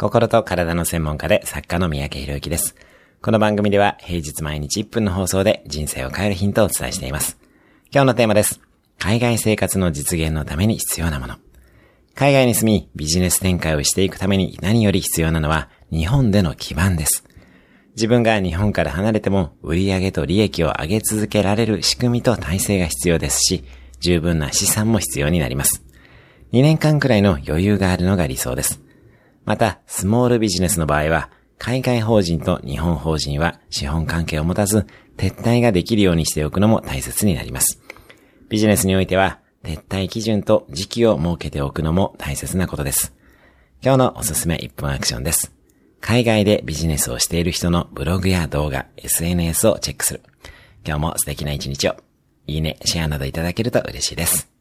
心と体の専門家で作家の三宅博之です。この番組では平日毎日1分の放送で人生を変えるヒントをお伝えしています。今日のテーマです。海外生活の実現のために必要なもの。海外に住みビジネス展開をしていくために何より必要なのは日本での基盤です。自分が日本から離れても売上と利益を上げ続けられる仕組みと体制が必要ですし、十分な資産も必要になります。2年間くらいの余裕があるのが理想です。また、スモールビジネスの場合は、海外法人と日本法人は資本関係を持たず、撤退ができるようにしておくのも大切になります。ビジネスにおいては、撤退基準と時期を設けておくのも大切なことです。今日のおすすめ1分アクションです。海外でビジネスをしている人のブログや動画、SNS をチェックする。今日も素敵な一日を。いいね、シェアなどいただけると嬉しいです。